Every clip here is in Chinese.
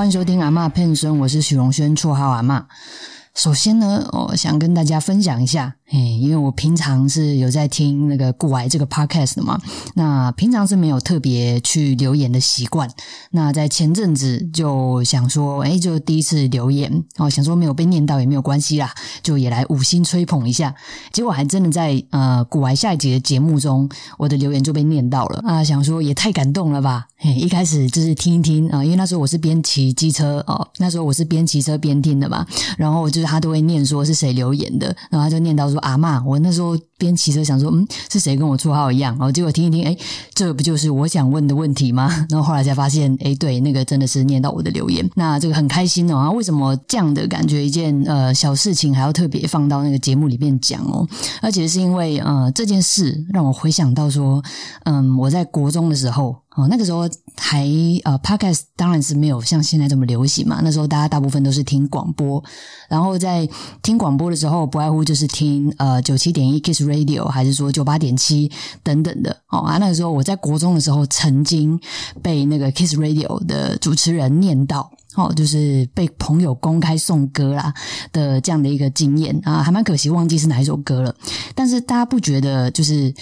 欢迎收听阿嬷骗孙，我是许荣轩，绰号阿嬷。首先呢，我想跟大家分享一下，嘿，因为我平常是有在听那个古癌这个 podcast 的嘛，那平常是没有特别去留言的习惯。那在前阵子就想说，哎，就第一次留言，哦，想说没有被念到也没有关系啦，就也来五星吹捧一下。结果还真的在呃古癌下一集的节目中，我的留言就被念到了啊，想说也太感动了吧。嘿，一开始就是听一听啊，因为那时候我是边骑机车哦，那时候我是边骑车边听的嘛，然后我就是他都会念说是谁留言的，然后他就念到说阿嬷，我那时候边骑车想说，嗯，是谁跟我绰号一样，然后结果听一听，哎，这不就是我想问的问题吗？然后后来才发现，哎，对，那个真的是念到我的留言，那这个很开心哦。啊，为什么这样的感觉一件呃小事情还要特别放到那个节目里面讲哦？而且是因为呃这件事让我回想到说，嗯，我在国中的时候。哦，那个时候还呃，podcast 当然是没有像现在这么流行嘛。那时候大家大部分都是听广播，然后在听广播的时候，不外乎就是听呃九七点一 Kiss Radio，还是说九八点七等等的。哦啊，那个时候我在国中的时候，曾经被那个 Kiss Radio 的主持人念到，哦，就是被朋友公开送歌啦的这样的一个经验啊，还蛮可惜，忘记是哪一首歌了。但是大家不觉得就是？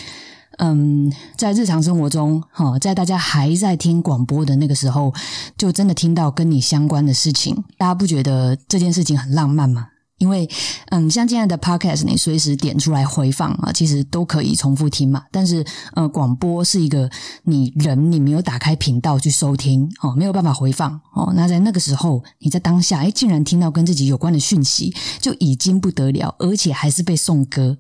嗯，在日常生活中，哈，在大家还在听广播的那个时候，就真的听到跟你相关的事情，大家不觉得这件事情很浪漫吗？因为，嗯，像现在的 podcast，你随时点出来回放啊，其实都可以重复听嘛。但是，呃，广播是一个你人你没有打开频道去收听哦，没有办法回放哦。那在那个时候，你在当下，哎，竟然听到跟自己有关的讯息，就已经不得了，而且还是被送歌。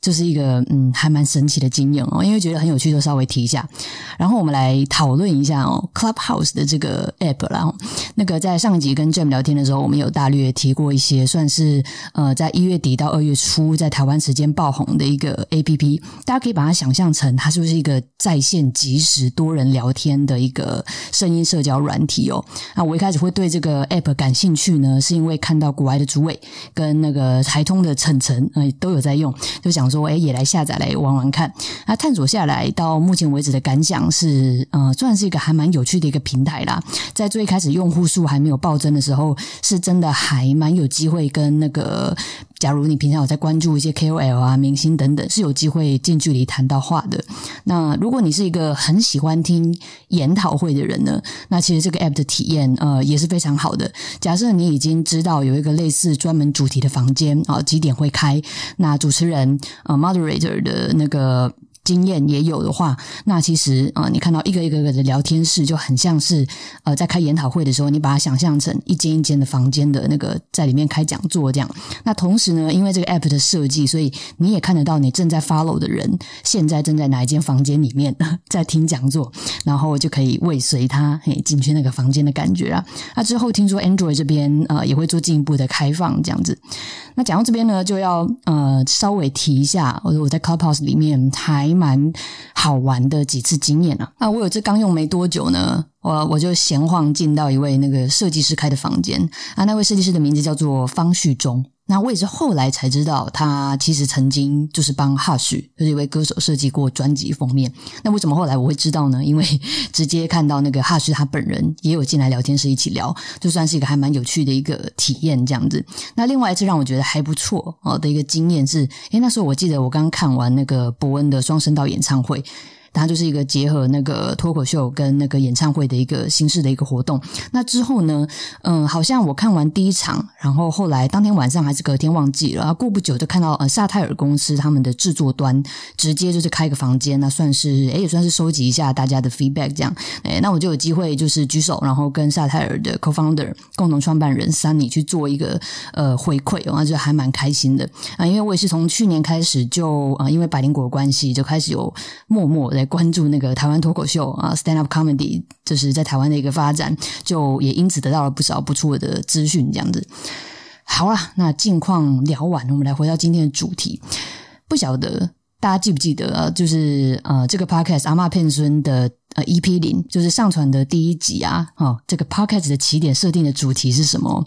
就是一个嗯，还蛮神奇的经验哦，因为觉得很有趣，就稍微提一下。然后我们来讨论一下哦，Clubhouse 的这个 app 啦。那个在上一集跟 Jam 聊天的时候，我们有大略提过一些，算是呃，在一月底到二月初在台湾时间爆红的一个 app。大家可以把它想象成，它是不是一个在线即时多人聊天的一个声音社交软体哦。那我一开始会对这个 app 感兴趣呢，是因为看到国外的主委跟那个台通的陈晨呃都有在用，就想。说哎，也来下载来玩玩看。那探索下来到目前为止的感想是，呃，算是一个还蛮有趣的一个平台啦。在最开始用户数还没有暴增的时候，是真的还蛮有机会跟那个。假如你平常有在关注一些 KOL 啊、明星等等，是有机会近距离谈到话的。那如果你是一个很喜欢听研讨会的人呢，那其实这个 App 的体验呃也是非常好的。假设你已经知道有一个类似专门主题的房间啊，几点会开，那主持人呃 Moderator 的那个。经验也有的话，那其实啊，你看到一个一个个的聊天室，就很像是呃，在开研讨会的时候，你把它想象成一间一间的房间的那个在里面开讲座这样。那同时呢，因为这个 app 的设计，所以你也看得到你正在 follow 的人现在正在哪一间房间里面在听讲座，然后就可以尾随他嘿进去那个房间的感觉啊。那之后听说 Android 这边呃也会做进一步的开放这样子。那讲到这边呢，就要呃稍微提一下，我我在 Clubhouse 里面还蛮好玩的几次经验啊。啊，我有这刚用没多久呢，我我就闲晃进到一位那个设计师开的房间啊，那位设计师的名字叫做方旭中。那我也是后来才知道，他其实曾经就是帮 Hush 就是一位歌手设计过专辑封面。那为什么后来我会知道呢？因为直接看到那个 Hush 他本人也有进来聊天室一起聊，就算是一个还蛮有趣的一个体验这样子。那另外一次让我觉得还不错哦的一个经验是，诶那时候我记得我刚看完那个伯恩的双声道演唱会。它就是一个结合那个脱口秀跟那个演唱会的一个形式的一个活动。那之后呢，嗯，好像我看完第一场，然后后来当天晚上还是隔天忘记了，过不久就看到呃萨泰尔公司他们的制作端直接就是开个房间，那算是诶也算是收集一下大家的 feedback 这样。诶那我就有机会就是举手，然后跟萨泰尔的 co-founder 共同创办人 Sunny 去做一个呃回馈，然后就还蛮开心的啊，因为我也是从去年开始就啊，因为百灵果的关系就开始有默默的。来关注那个台湾脱口秀啊，stand up comedy，就是在台湾的一个发展，就也因此得到了不少不错的资讯。这样子，好了，那近况聊完，我们来回到今天的主题。不晓得大家记不记得啊？就是呃，这个 podcast 阿妈骗孙的呃 EP 零，就是上传的第一集啊。哦，这个 podcast 的起点设定的主题是什么？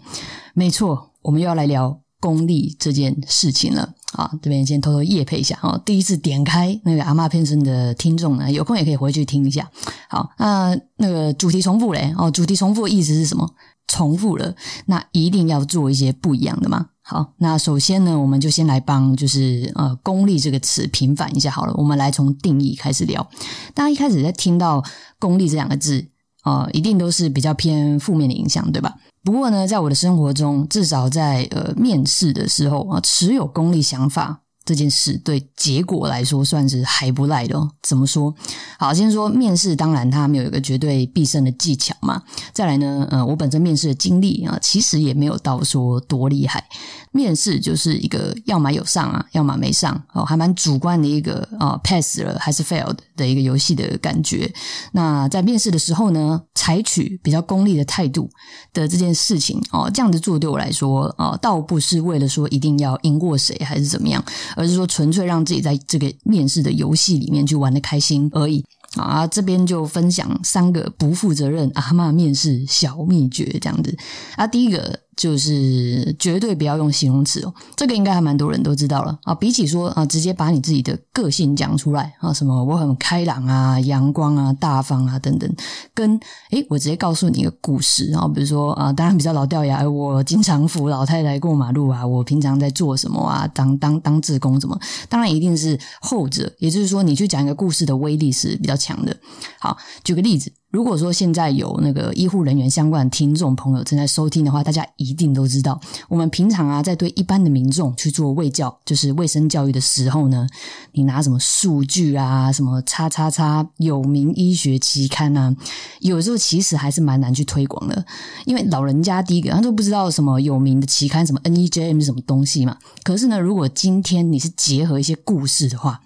没错，我们又要来聊功利这件事情了。啊，这边先偷偷夜配一下哦。第一次点开那个阿嬷片身的听众呢，有空也可以回去听一下。好，那那个主题重复嘞哦，主题重复的意思是什么？重复了，那一定要做一些不一样的嘛。好，那首先呢，我们就先来帮就是呃“功利”这个词平反一下好了。我们来从定义开始聊。大家一开始在听到“功利”这两个字啊，一定都是比较偏负面的影响，对吧？不过呢，在我的生活中，至少在呃面试的时候啊，持有功利想法。这件事对结果来说算是还不赖的。怎么说？好，先说面试，当然它没有一个绝对必胜的技巧嘛。再来呢，呃，我本身面试的经历啊，其实也没有到说多厉害。面试就是一个要么有上啊，要么没上哦，还蛮主观的一个啊，pass 了还是 failed 的一个游戏的感觉。那在面试的时候呢，采取比较功利的态度的这件事情哦，这样子做对我来说啊，倒不是为了说一定要赢过谁还是怎么样。而是说，纯粹让自己在这个面试的游戏里面去玩的开心而已啊！这边就分享三个不负责任阿妈面试小秘诀，这样子啊，第一个。就是绝对不要用形容词哦，这个应该还蛮多人都知道了啊。比起说啊，直接把你自己的个性讲出来啊，什么我很开朗啊、阳光啊、大方啊等等，跟诶我直接告诉你一个故事啊，比如说啊，当然比较老掉牙，我经常扶老太太过马路啊，我平常在做什么啊，当当当志工什么，当然一定是后者，也就是说你去讲一个故事的威力是比较强的。好，举个例子。如果说现在有那个医护人员相关的听众朋友正在收听的话，大家一定都知道，我们平常啊在对一般的民众去做卫教，就是卫生教育的时候呢，你拿什么数据啊，什么叉叉叉有名医学期刊啊，有时候其实还是蛮难去推广的，因为老人家第一个他都不知道什么有名的期刊，什么 NEJM 是什么东西嘛。可是呢，如果今天你是结合一些故事的话，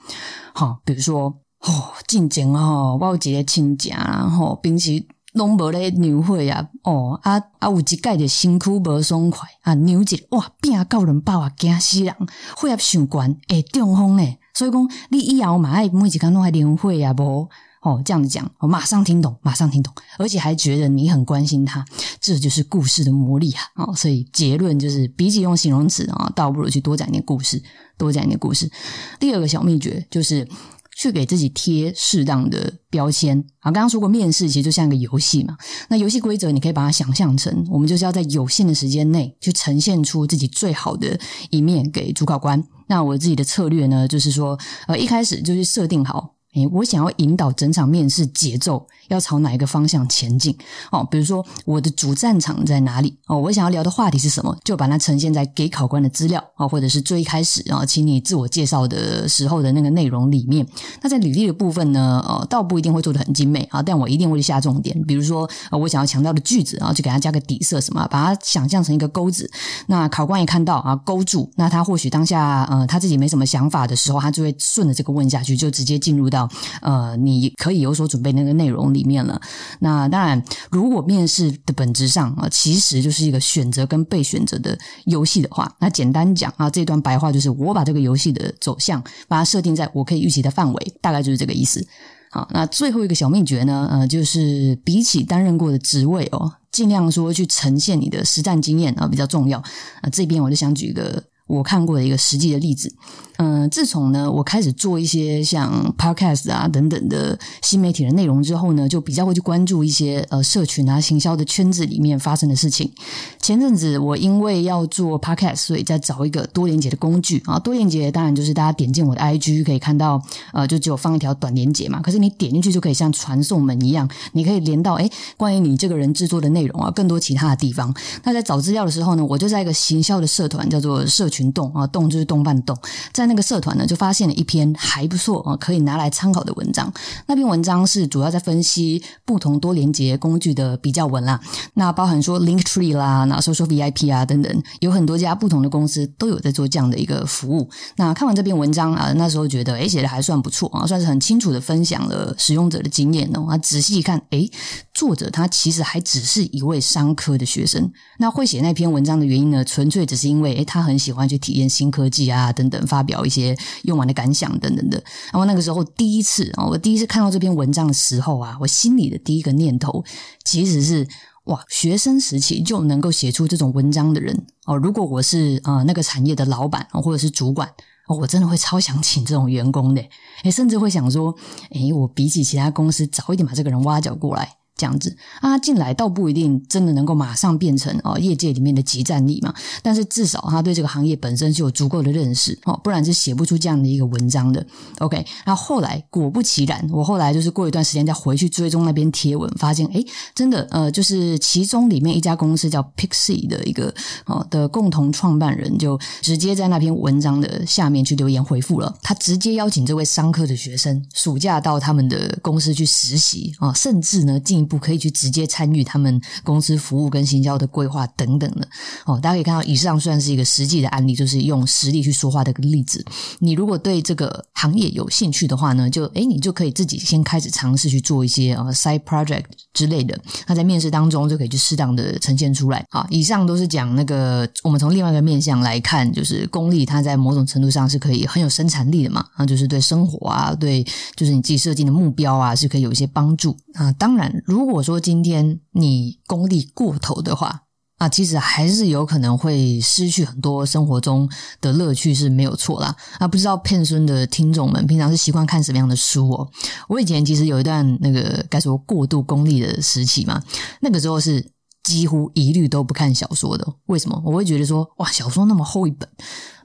好，比如说。哦，进前哦，我有一个亲戚啦，吼，平时拢无咧牛血啊，哦，啊啊，有一届就身躯无爽快啊，牛一哇，变到人饱啊，惊死人，血压上悬，会中风诶。所以讲，你以后嘛爱每一工拢爱牛血啊，无哦，这样子讲，我马上听懂，马上听懂，而且还觉得你很关心他，这就是故事的魔力啊！哦，所以结论就是，比起用形容词啊，倒不如去多讲点故事，多讲点故事。第二个小秘诀就是。去给自己贴适当的标签啊！刚刚说过，面试其实就像一个游戏嘛。那游戏规则你可以把它想象成，我们就是要在有限的时间内去呈现出自己最好的一面给主考官。那我自己的策略呢，就是说，呃，一开始就是设定好，诶，我想要引导整场面试节奏。要朝哪一个方向前进？哦，比如说我的主战场在哪里？哦，我想要聊的话题是什么？就把它呈现在给考官的资料啊，或者是最一开始啊，请你自我介绍的时候的那个内容里面。那在履历的部分呢？呃，倒不一定会做的很精美啊，但我一定会下重点。比如说，呃，我想要强调的句子，然后就给它加个底色，什么，把它想象成一个钩子。那考官一看到啊，勾住，那他或许当下呃他自己没什么想法的时候，他就会顺着这个问下去，就直接进入到呃你可以有所准备那个内容。里面了，那当然，如果面试的本质上啊，其实就是一个选择跟被选择的游戏的话，那简单讲啊，这段白话就是我把这个游戏的走向把它设定在我可以预期的范围，大概就是这个意思。好，那最后一个小秘诀呢，呃，就是比起担任过的职位哦，尽量说去呈现你的实战经验啊比较重要。啊，这边我就想举一个我看过的一个实际的例子。嗯，自从呢我开始做一些像 podcast 啊等等的新媒体的内容之后呢，就比较会去关注一些呃社群啊行销的圈子里面发生的事情。前阵子我因为要做 podcast，所以在找一个多连接的工具啊。多连接当然就是大家点进我的 IG 可以看到，呃，就只有放一条短连接嘛。可是你点进去就可以像传送门一样，你可以连到哎关于你这个人制作的内容啊，更多其他的地方。那在找资料的时候呢，我就在一个行销的社团叫做社群群动啊，动就是动漫动，在。那个社团呢，就发现了一篇还不错啊，可以拿来参考的文章。那篇文章是主要在分析不同多连接工具的比较文啦。那包含说 Linktree 啦，那 Social VIP 啊等等，有很多家不同的公司都有在做这样的一个服务。那看完这篇文章啊，那时候觉得诶写的还算不错啊，算是很清楚的分享了使用者的经验哦。啊，仔细一看，诶作者他其实还只是一位商科的学生。那会写那篇文章的原因呢，纯粹只是因为诶他很喜欢去体验新科技啊等等，发表。一些用完的感想等等的，然后那个时候第一次啊，我第一次看到这篇文章的时候啊，我心里的第一个念头其实是哇，学生时期就能够写出这种文章的人哦，如果我是啊那个产业的老板或者是主管我真的会超想请这种员工的，诶甚至会想说，诶我比起其他公司早一点把这个人挖角过来。这样子。啊，他进来倒不一定真的能够马上变成哦业界里面的集战力嘛，但是至少他对这个行业本身是有足够的认识哦，不然是写不出这样的一个文章的。OK，然后来果不其然，我后来就是过一段时间再回去追踪那篇贴文，发现诶真的呃，就是其中里面一家公司叫 Pixie 的一个哦的共同创办人，就直接在那篇文章的下面去留言回复了，他直接邀请这位商科的学生暑假到他们的公司去实习啊，甚至呢进不可以去直接参与他们公司服务跟行销的规划等等的哦。大家可以看到，以上算是一个实际的案例，就是用实力去说话的个例子。你如果对这个行业有兴趣的话呢，就诶你就可以自己先开始尝试去做一些呃 side project 之类的。那在面试当中就可以去适当的呈现出来。好，以上都是讲那个我们从另外一个面向来看，就是功利它在某种程度上是可以很有生产力的嘛。那就是对生活啊，对就是你自己设定的目标啊，是可以有一些帮助啊。当然，如果说今天你功利过头的话，啊，其实还是有可能会失去很多生活中的乐趣是没有错啦。啊，不知道片孙的听众们平常是习惯看什么样的书哦？我以前其实有一段那个该说过度功利的时期嘛，那个时候是几乎一律都不看小说的。为什么？我会觉得说，哇，小说那么厚一本，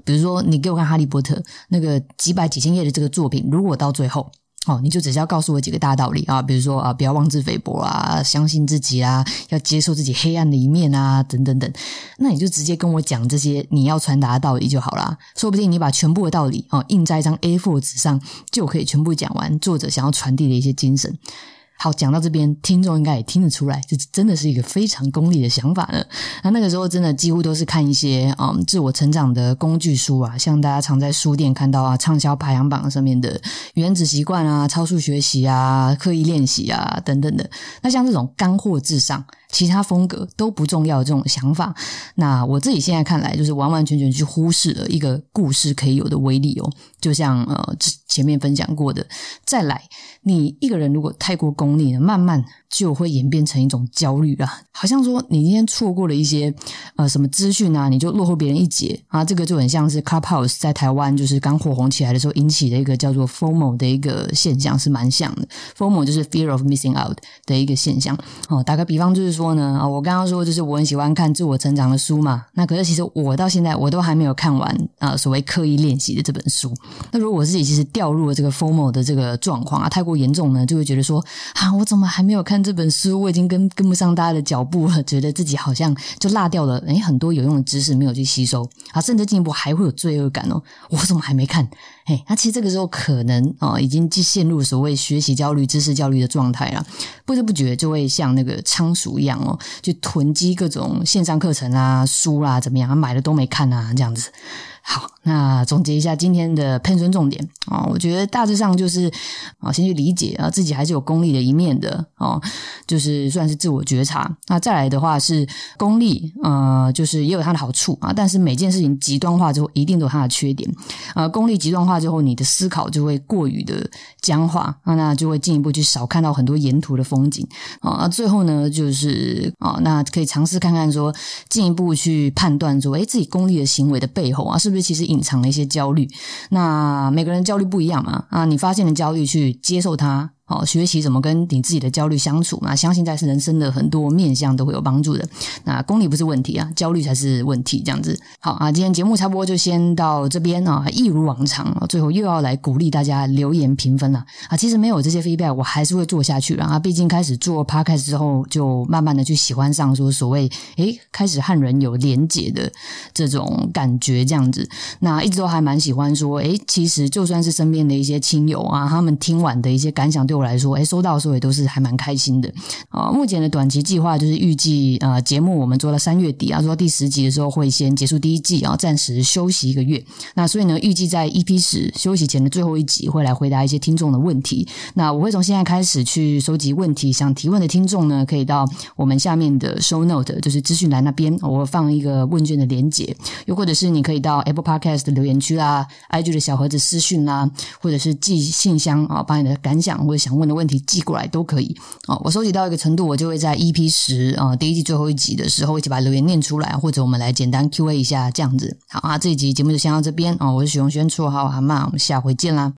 比如说你给我看《哈利波特》那个几百几千页的这个作品，如果到最后。哦，你就只需要告诉我几个大道理啊，比如说啊，不要妄自菲薄啊，相信自己啊，要接受自己黑暗的一面啊，等等等。那你就直接跟我讲这些你要传达的道理就好啦。说不定你把全部的道理哦印在一张 A4 纸上，就可以全部讲完作者想要传递的一些精神。好，讲到这边，听众应该也听得出来，这真的是一个非常功利的想法呢。那那个时候真的几乎都是看一些嗯自我成长的工具书啊，像大家常在书店看到啊畅销排行榜上面的《原子习惯》啊、超速学习啊、刻意练习啊等等的。那像这种干货至上。其他风格都不重要，这种想法，那我自己现在看来，就是完完全全去忽视了一个故事可以有的威力哦。就像呃前面分享过的，再来，你一个人如果太过功利了，慢慢就会演变成一种焦虑啊。好像说你今天错过了一些呃什么资讯啊，你就落后别人一截啊。这个就很像是 Clubhouse 在台湾就是刚火红起来的时候引起的一个叫做 FOMO 的一个现象，是蛮像的。FOMO 就是 Fear of Missing Out 的一个现象哦。打个比方就是说。说呢啊，我刚刚说就是我很喜欢看自我成长的书嘛。那可是其实我到现在我都还没有看完啊，所谓刻意练习的这本书。那如果我自己其实掉入了这个 formal 的这个状况啊，太过严重呢，就会觉得说啊，我怎么还没有看这本书？我已经跟跟不上大家的脚步了，觉得自己好像就落掉了诶很多有用的知识没有去吸收啊，甚至进一步还会有罪恶感哦。我怎么还没看？嘿，那其实这个时候可能啊，已经陷入所谓学习焦虑、知识焦虑的状态了，不知不觉就会像那个仓鼠一样哦，就囤积各种线上课程啊、书啊，怎么样，买了都没看啊，这样子。好，那总结一下今天的喷孙重点啊，我觉得大致上就是啊，先去理解啊，自己还是有功利的一面的哦，就是算是自我觉察。那再来的话是功利，呃，就是也有它的好处啊，但是每件事情极端化之后，一定都有它的缺点啊。功利极端化之后，你的思考就会过于的僵化啊，那就会进一步去少看到很多沿途的风景啊。最后呢，就是啊，那可以尝试看看说，进一步去判断说，哎，自己功利的行为的背后啊，是。是不是其实隐藏了一些焦虑？那每个人焦虑不一样嘛？啊，你发现了焦虑，去接受它。哦，学习怎么跟你自己的焦虑相处那相信在是人生的很多面向都会有帮助的。那功利不是问题啊，焦虑才是问题。这样子，好啊，今天节目差不多就先到这边啊，一如往常啊，最后又要来鼓励大家留言评分了啊。其实没有这些 feedback，我还是会做下去啊。毕竟开始做 podcast 之后，就慢慢的去喜欢上说所谓诶，开始和人有连结的这种感觉，这样子。那一直都还蛮喜欢说，诶，其实就算是身边的一些亲友啊，他们听完的一些感想。对我来说，哎，收到的时候也都是还蛮开心的啊。目前的短期计划就是预计，呃，节目我们做到三月底啊，做到第十集的时候会先结束第一季啊，暂时休息一个月。那所以呢，预计在 EP 十休息前的最后一集会来回答一些听众的问题。那我会从现在开始去收集问题，想提问的听众呢，可以到我们下面的 Show Note，就是资讯栏那边，我放一个问卷的连接，又或者是你可以到 Apple Podcast 的留言区啦、IG 的小盒子私讯啦，或者是寄信箱啊，把你的感想或。想问的问题寄过来都可以哦。我收集到一个程度，我就会在 EP 十啊第一季最后一集的时候，一起把留言念出来，或者我们来简单 Q&A 一下这样子。好啊，这一集节目就先到这边哦。我是许荣轩，绰号蛤蟆，我们下回见啦。